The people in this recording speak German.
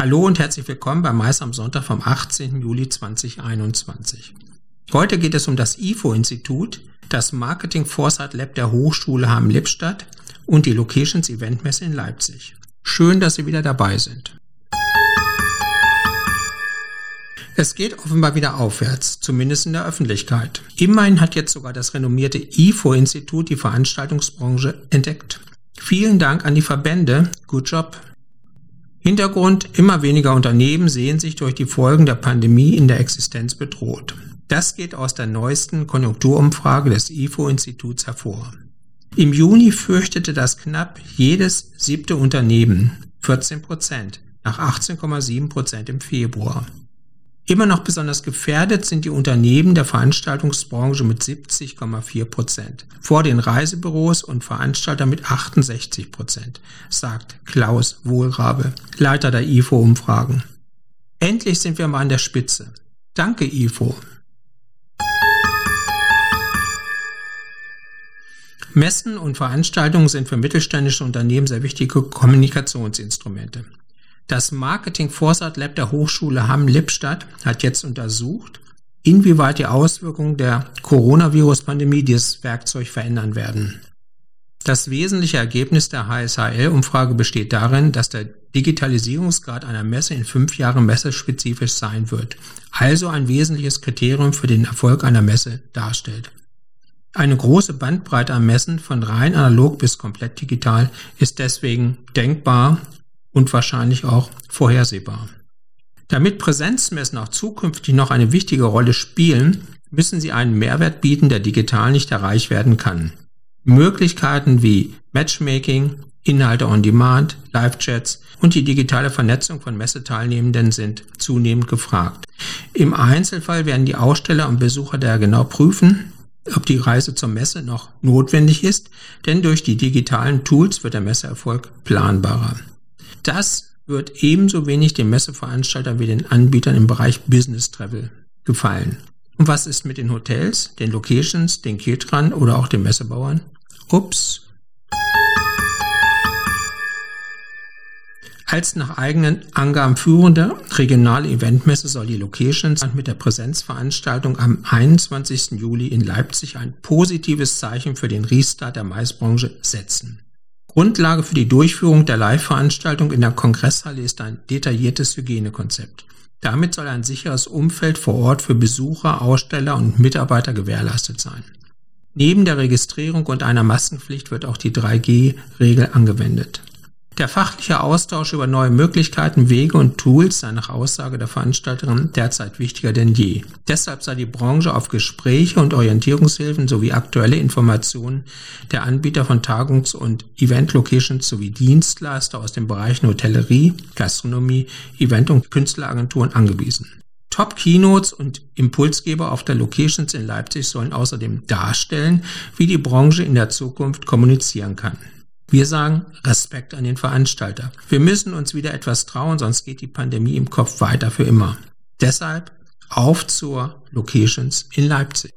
Hallo und herzlich willkommen bei Mais am Sonntag vom 18. Juli 2021. Heute geht es um das IFO-Institut, das Marketing Foresight Lab der Hochschule Hamm-Lippstadt und die Locations Eventmesse in Leipzig. Schön, dass Sie wieder dabei sind. Es geht offenbar wieder aufwärts, zumindest in der Öffentlichkeit. Immerhin hat jetzt sogar das renommierte IFO-Institut die Veranstaltungsbranche entdeckt. Vielen Dank an die Verbände. Good job. Hintergrund, immer weniger Unternehmen sehen sich durch die Folgen der Pandemie in der Existenz bedroht. Das geht aus der neuesten Konjunkturumfrage des IFO-Instituts hervor. Im Juni fürchtete das knapp jedes siebte Unternehmen, 14 Prozent, nach 18,7 Prozent im Februar. Immer noch besonders gefährdet sind die Unternehmen der Veranstaltungsbranche mit 70,4 Prozent, vor den Reisebüros und Veranstalter mit 68 Prozent, sagt Klaus Wohlrabe, Leiter der IFO-Umfragen. Endlich sind wir mal an der Spitze. Danke, IFO. Messen und Veranstaltungen sind für mittelständische Unternehmen sehr wichtige Kommunikationsinstrumente. Das Marketing Foresight Lab der Hochschule Hamm-Lippstadt hat jetzt untersucht, inwieweit die Auswirkungen der Coronavirus-Pandemie dieses Werkzeug verändern werden. Das wesentliche Ergebnis der HSHL-Umfrage besteht darin, dass der Digitalisierungsgrad einer Messe in fünf Jahren messespezifisch sein wird, also ein wesentliches Kriterium für den Erfolg einer Messe darstellt. Eine große Bandbreite an Messen von rein analog bis komplett digital ist deswegen denkbar und wahrscheinlich auch vorhersehbar. Damit Präsenzmessen auch zukünftig noch eine wichtige Rolle spielen, müssen sie einen Mehrwert bieten, der digital nicht erreicht werden kann. Möglichkeiten wie Matchmaking, Inhalte on Demand, Live-Chats und die digitale Vernetzung von Messeteilnehmenden sind zunehmend gefragt. Im Einzelfall werden die Aussteller und Besucher daher genau prüfen, ob die Reise zur Messe noch notwendig ist, denn durch die digitalen Tools wird der Messeerfolg planbarer. Das wird ebenso wenig dem Messeveranstalter wie den Anbietern im Bereich Business Travel gefallen. Und was ist mit den Hotels, den Locations, den Caterern oder auch den Messebauern? Ups. Als nach eigenen Angaben führende regionale Eventmesse soll die Locations mit der Präsenzveranstaltung am 21. Juli in Leipzig ein positives Zeichen für den Restart der Maisbranche setzen. Grundlage für die Durchführung der Live-Veranstaltung in der Kongresshalle ist ein detailliertes Hygienekonzept. Damit soll ein sicheres Umfeld vor Ort für Besucher, Aussteller und Mitarbeiter gewährleistet sein. Neben der Registrierung und einer Maskenpflicht wird auch die 3G-Regel angewendet. Der fachliche Austausch über neue Möglichkeiten, Wege und Tools sei nach Aussage der Veranstalterin derzeit wichtiger denn je. Deshalb sei die Branche auf Gespräche und Orientierungshilfen sowie aktuelle Informationen der Anbieter von Tagungs- und Event-Locations sowie Dienstleister aus den Bereichen Hotellerie, Gastronomie, Event- und Künstleragenturen angewiesen. Top-Keynotes und Impulsgeber auf der Locations in Leipzig sollen außerdem darstellen, wie die Branche in der Zukunft kommunizieren kann. Wir sagen Respekt an den Veranstalter. Wir müssen uns wieder etwas trauen, sonst geht die Pandemie im Kopf weiter für immer. Deshalb auf zur Locations in Leipzig.